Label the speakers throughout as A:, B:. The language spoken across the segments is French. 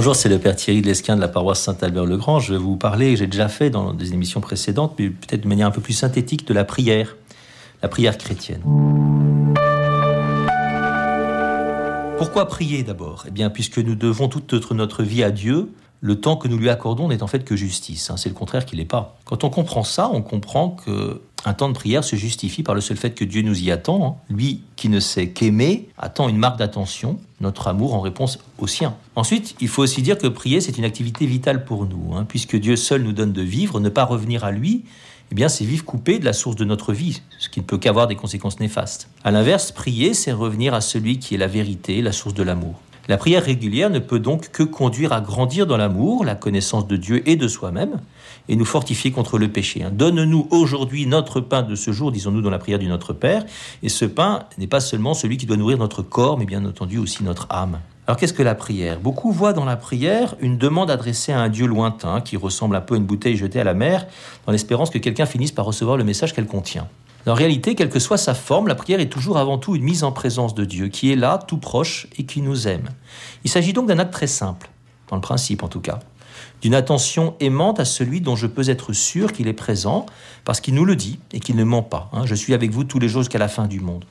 A: Bonjour, c'est le Père Thierry de l'Esquin de la paroisse Saint-Albert-le-Grand. Je vais vous parler, j'ai déjà fait dans des émissions précédentes, mais peut-être de manière un peu plus synthétique, de la prière, la prière chrétienne. Pourquoi prier d'abord? Eh bien, puisque nous devons toute notre vie à Dieu, le temps que nous lui accordons n'est en fait que justice. Hein. C'est le contraire qu'il n'est pas. Quand on comprend ça, on comprend que un temps de prière se justifie par le seul fait que Dieu nous y attend. Hein. Lui qui ne sait qu'aimer attend une marque d'attention, notre amour en réponse au sien. Ensuite, il faut aussi dire que prier, c'est une activité vitale pour nous, hein. puisque Dieu seul nous donne de vivre, ne pas revenir à lui, eh bien, c'est vivre coupé de la source de notre vie, ce qui ne peut qu'avoir des conséquences néfastes. À l'inverse, prier, c'est revenir à celui qui est la vérité, la source de l'amour. La prière régulière ne peut donc que conduire à grandir dans l'amour, la connaissance de Dieu et de soi-même, et nous fortifier contre le péché. Hein. Donne-nous aujourd'hui notre pain de ce jour, disons-nous dans la prière du Notre Père, et ce pain n'est pas seulement celui qui doit nourrir notre corps, mais bien entendu aussi notre âme. Alors qu'est-ce que la prière? Beaucoup voient dans la prière une demande adressée à un Dieu lointain qui ressemble un peu à une bouteille jetée à la mer, dans l'espérance que quelqu'un finisse par recevoir le message qu'elle contient. En réalité, quelle que soit sa forme, la prière est toujours avant tout une mise en présence de Dieu, qui est là, tout proche et qui nous aime. Il s'agit donc d'un acte très simple, dans le principe en tout cas, d'une attention aimante à celui dont je peux être sûr qu'il est présent, parce qu'il nous le dit et qu'il ne ment pas. Hein. je suis avec vous tous les jours jusqu'à la fin du monde.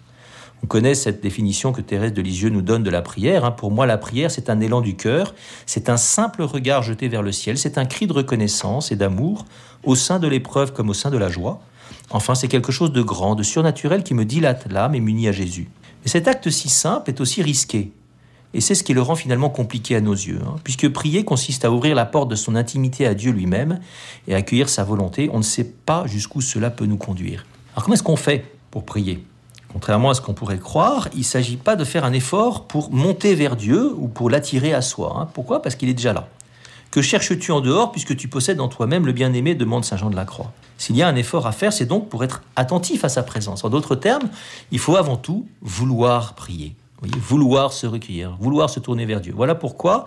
A: On connaît cette définition que Thérèse de Lisieux nous donne de la prière. Hein. Pour moi, la prière, c'est un élan du cœur, c'est un simple regard jeté vers le ciel, c'est un cri de reconnaissance et d'amour, au sein de l'épreuve comme au sein de la joie. Enfin, c'est quelque chose de grand, de surnaturel qui me dilate l'âme et m'unit à Jésus. Mais cet acte si simple est aussi risqué. Et c'est ce qui le rend finalement compliqué à nos yeux, hein. puisque prier consiste à ouvrir la porte de son intimité à Dieu lui-même et accueillir sa volonté. On ne sait pas jusqu'où cela peut nous conduire. Alors comment est-ce qu'on fait pour prier? Contrairement à ce qu'on pourrait croire, il ne s'agit pas de faire un effort pour monter vers Dieu ou pour l'attirer à soi. Hein. Pourquoi? Parce qu'il est déjà là. Que cherches-tu en dehors puisque tu possèdes en toi-même le bien-aimé demande Saint Jean de la Croix. S'il y a un effort à faire, c'est donc pour être attentif à sa présence. En d'autres termes, il faut avant tout vouloir prier. vouloir se recueillir, vouloir se tourner vers Dieu. Voilà pourquoi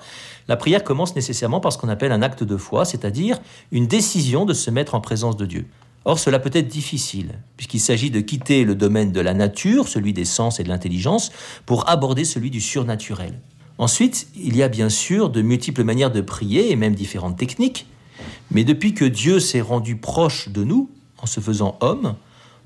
A: la prière commence nécessairement par ce qu'on appelle un acte de foi, c'est-à-dire une décision de se mettre en présence de Dieu. Or, cela peut être difficile, puisqu'il s'agit de quitter le domaine de la nature, celui des sens et de l'intelligence, pour aborder celui du surnaturel. Ensuite, il y a bien sûr de multiples manières de prier et même différentes techniques, mais depuis que Dieu s'est rendu proche de nous, en se faisant homme,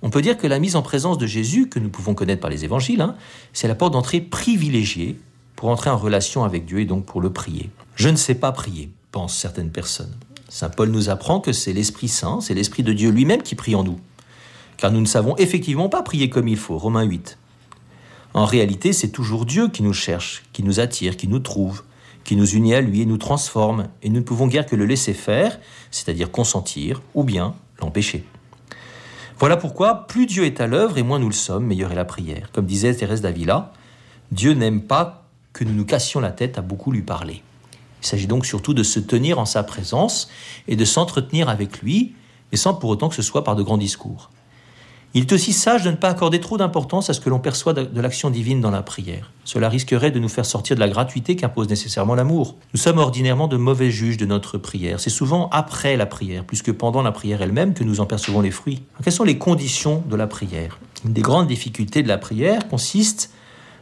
A: on peut dire que la mise en présence de Jésus, que nous pouvons connaître par les évangiles, hein, c'est la porte d'entrée privilégiée pour entrer en relation avec Dieu et donc pour le prier. Je ne sais pas prier, pensent certaines personnes. Saint Paul nous apprend que c'est l'Esprit Saint, c'est l'Esprit de Dieu lui-même qui prie en nous. Car nous ne savons effectivement pas prier comme il faut. Romains 8. En réalité, c'est toujours Dieu qui nous cherche, qui nous attire, qui nous trouve, qui nous unit à lui et nous transforme, et nous ne pouvons guère que le laisser faire, c'est-à-dire consentir, ou bien l'empêcher. Voilà pourquoi plus Dieu est à l'œuvre et moins nous le sommes, meilleure est la prière. Comme disait Thérèse d'Avila, Dieu n'aime pas que nous nous cassions la tête à beaucoup lui parler. Il s'agit donc surtout de se tenir en sa présence et de s'entretenir avec lui, mais sans pour autant que ce soit par de grands discours. Il est aussi sage de ne pas accorder trop d'importance à ce que l'on perçoit de l'action divine dans la prière. Cela risquerait de nous faire sortir de la gratuité qu'impose nécessairement l'amour. Nous sommes ordinairement de mauvais juges de notre prière. C'est souvent après la prière, plus que pendant la prière elle-même, que nous en percevons les fruits. quelles sont les conditions de la prière? Une des grandes difficultés de la prière consiste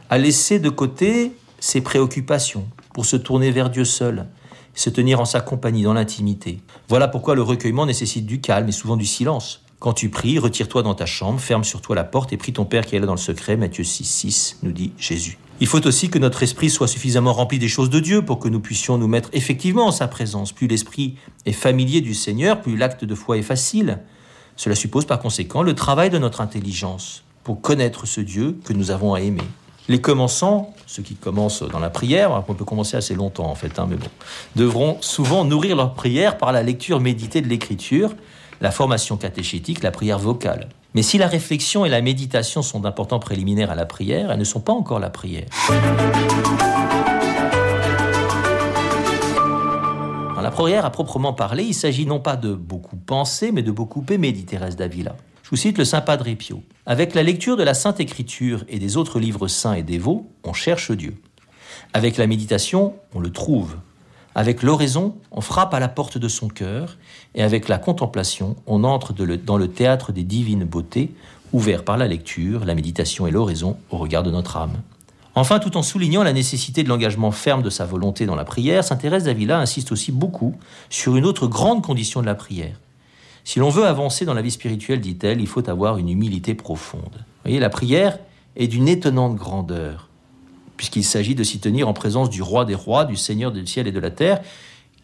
A: à laisser de côté ses préoccupations pour se tourner vers Dieu seul, se tenir en sa compagnie dans l'intimité. Voilà pourquoi le recueillement nécessite du calme et souvent du silence. Quand tu pries, retire-toi dans ta chambre, ferme sur toi la porte et prie ton Père qui est là dans le secret. Matthieu 6, 6 nous dit Jésus. Il faut aussi que notre esprit soit suffisamment rempli des choses de Dieu pour que nous puissions nous mettre effectivement en sa présence. Plus l'esprit est familier du Seigneur, plus l'acte de foi est facile. Cela suppose par conséquent le travail de notre intelligence pour connaître ce Dieu que nous avons à aimer. Les commençants, ceux qui commencent dans la prière, on peut commencer assez longtemps en fait, hein, mais bon, devront souvent nourrir leur prière par la lecture méditée de l'Écriture la formation catéchétique, la prière vocale. Mais si la réflexion et la méditation sont d'importants préliminaires à la prière, elles ne sont pas encore la prière. Dans la prière à proprement parler, il s'agit non pas de beaucoup penser, mais de beaucoup aimer, dit Thérèse d'Avila. Je vous cite le Saint Padre Pio. Avec la lecture de la Sainte Écriture et des autres livres saints et dévots, on cherche Dieu. Avec la méditation, on le trouve. Avec l'oraison, on frappe à la porte de son cœur, et avec la contemplation, on entre dans le théâtre des divines beautés, ouvert par la lecture, la méditation et l'oraison au regard de notre âme. Enfin, tout en soulignant la nécessité de l'engagement ferme de sa volonté dans la prière, Saint Thérèse d'Avila insiste aussi beaucoup sur une autre grande condition de la prière. Si l'on veut avancer dans la vie spirituelle, dit-elle, il faut avoir une humilité profonde. Vous voyez, la prière est d'une étonnante grandeur, puisqu'il s'agit de s'y tenir en présence du roi des rois, du Seigneur du ciel et de la terre.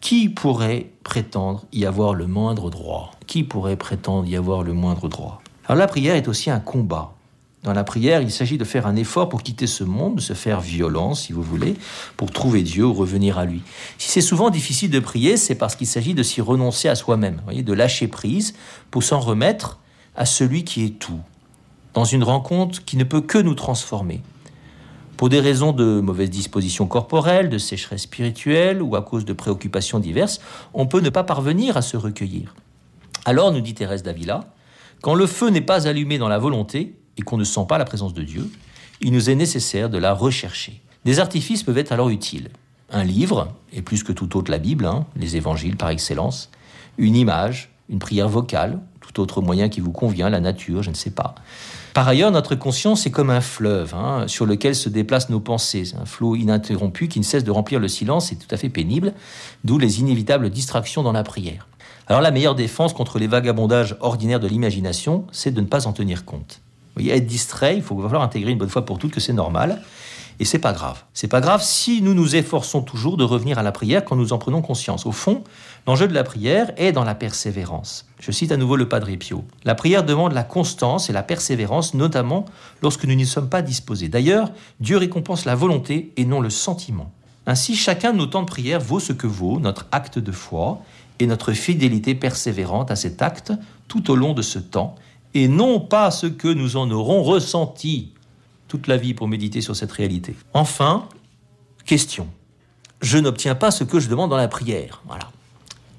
A: Qui pourrait prétendre y avoir le moindre droit? Qui pourrait prétendre y avoir le moindre droit? Alors la prière est aussi un combat. Dans la prière, il s'agit de faire un effort pour quitter ce monde, de se faire violence, si vous voulez, pour trouver Dieu ou revenir à lui. Si c'est souvent difficile de prier, c'est parce qu'il s'agit de s'y renoncer à soi-même, de lâcher prise pour s'en remettre à celui qui est tout, dans une rencontre qui ne peut que nous transformer. Pour des raisons de mauvaise disposition corporelle, de sécheresse spirituelle ou à cause de préoccupations diverses, on peut ne pas parvenir à se recueillir. Alors, nous dit Thérèse d'Avila, quand le feu n'est pas allumé dans la volonté, et qu'on ne sent pas la présence de Dieu, il nous est nécessaire de la rechercher. Des artifices peuvent être alors utiles. Un livre, et plus que tout autre la Bible, hein, les évangiles par excellence, une image, une prière vocale, tout autre moyen qui vous convient, la nature, je ne sais pas. Par ailleurs, notre conscience est comme un fleuve hein, sur lequel se déplacent nos pensées, un flot ininterrompu qui ne cesse de remplir le silence, et tout à fait pénible, d'où les inévitables distractions dans la prière. Alors la meilleure défense contre les vagabondages ordinaires de l'imagination, c'est de ne pas en tenir compte. Vous voyez, être distrait, il faut falloir intégrer une bonne fois pour toutes que c'est normal. Et c'est pas grave. C'est pas grave si nous nous efforçons toujours de revenir à la prière quand nous en prenons conscience. Au fond, l'enjeu de la prière est dans la persévérance. Je cite à nouveau le Padre Pio. La prière demande la constance et la persévérance, notamment lorsque nous n'y sommes pas disposés. D'ailleurs, Dieu récompense la volonté et non le sentiment. Ainsi, chacun de nos temps de prière vaut ce que vaut notre acte de foi et notre fidélité persévérante à cet acte tout au long de ce temps et non pas ce que nous en aurons ressenti la vie pour méditer sur cette réalité. Enfin, question. Je n'obtiens pas ce que je demande dans la prière. Voilà.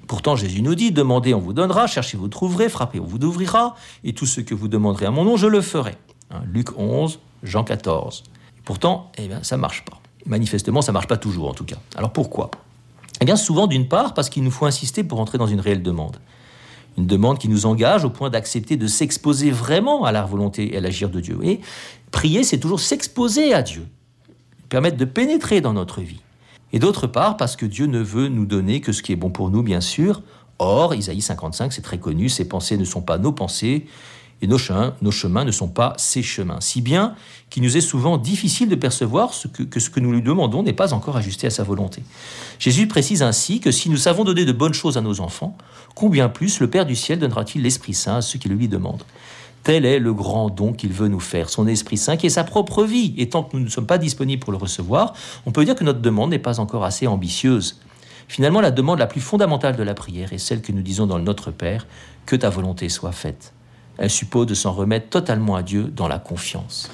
A: Pourtant, Jésus nous dit, demandez, on vous donnera, cherchez, vous trouverez, frappez, on vous ouvrira, et tout ce que vous demanderez à mon nom, je le ferai. Hein, Luc 11, Jean 14. pourtant, eh bien, ça marche pas. Manifestement, ça marche pas toujours, en tout cas. Alors pourquoi? Eh bien, souvent, d'une part, parce qu'il nous faut insister pour entrer dans une réelle demande. Une demande qui nous engage au point d'accepter de s'exposer vraiment à la volonté et à l'agir de Dieu. Et prier, c'est toujours s'exposer à Dieu, permettre de pénétrer dans notre vie. Et d'autre part, parce que Dieu ne veut nous donner que ce qui est bon pour nous, bien sûr. Or, Isaïe 55, c'est très connu, ses pensées ne sont pas nos pensées, et nos chemins, nos chemins ne sont pas ses chemins. Si bien qu'il nous est souvent difficile de percevoir ce que, que ce que nous lui demandons n'est pas encore ajusté à sa volonté. Jésus précise ainsi que si nous savons donner de bonnes choses à nos enfants, combien plus le Père du ciel donnera-t-il l'Esprit Saint à ceux qui le lui demandent? Tel est le grand don qu'il veut nous faire, son Esprit Saint qui est sa propre vie. Et tant que nous ne sommes pas disponibles pour le recevoir, on peut dire que notre demande n'est pas encore assez ambitieuse. Finalement, la demande la plus fondamentale de la prière est celle que nous disons dans le Notre Père, que ta volonté soit faite. Elle suppose de s'en remettre totalement à Dieu dans la confiance.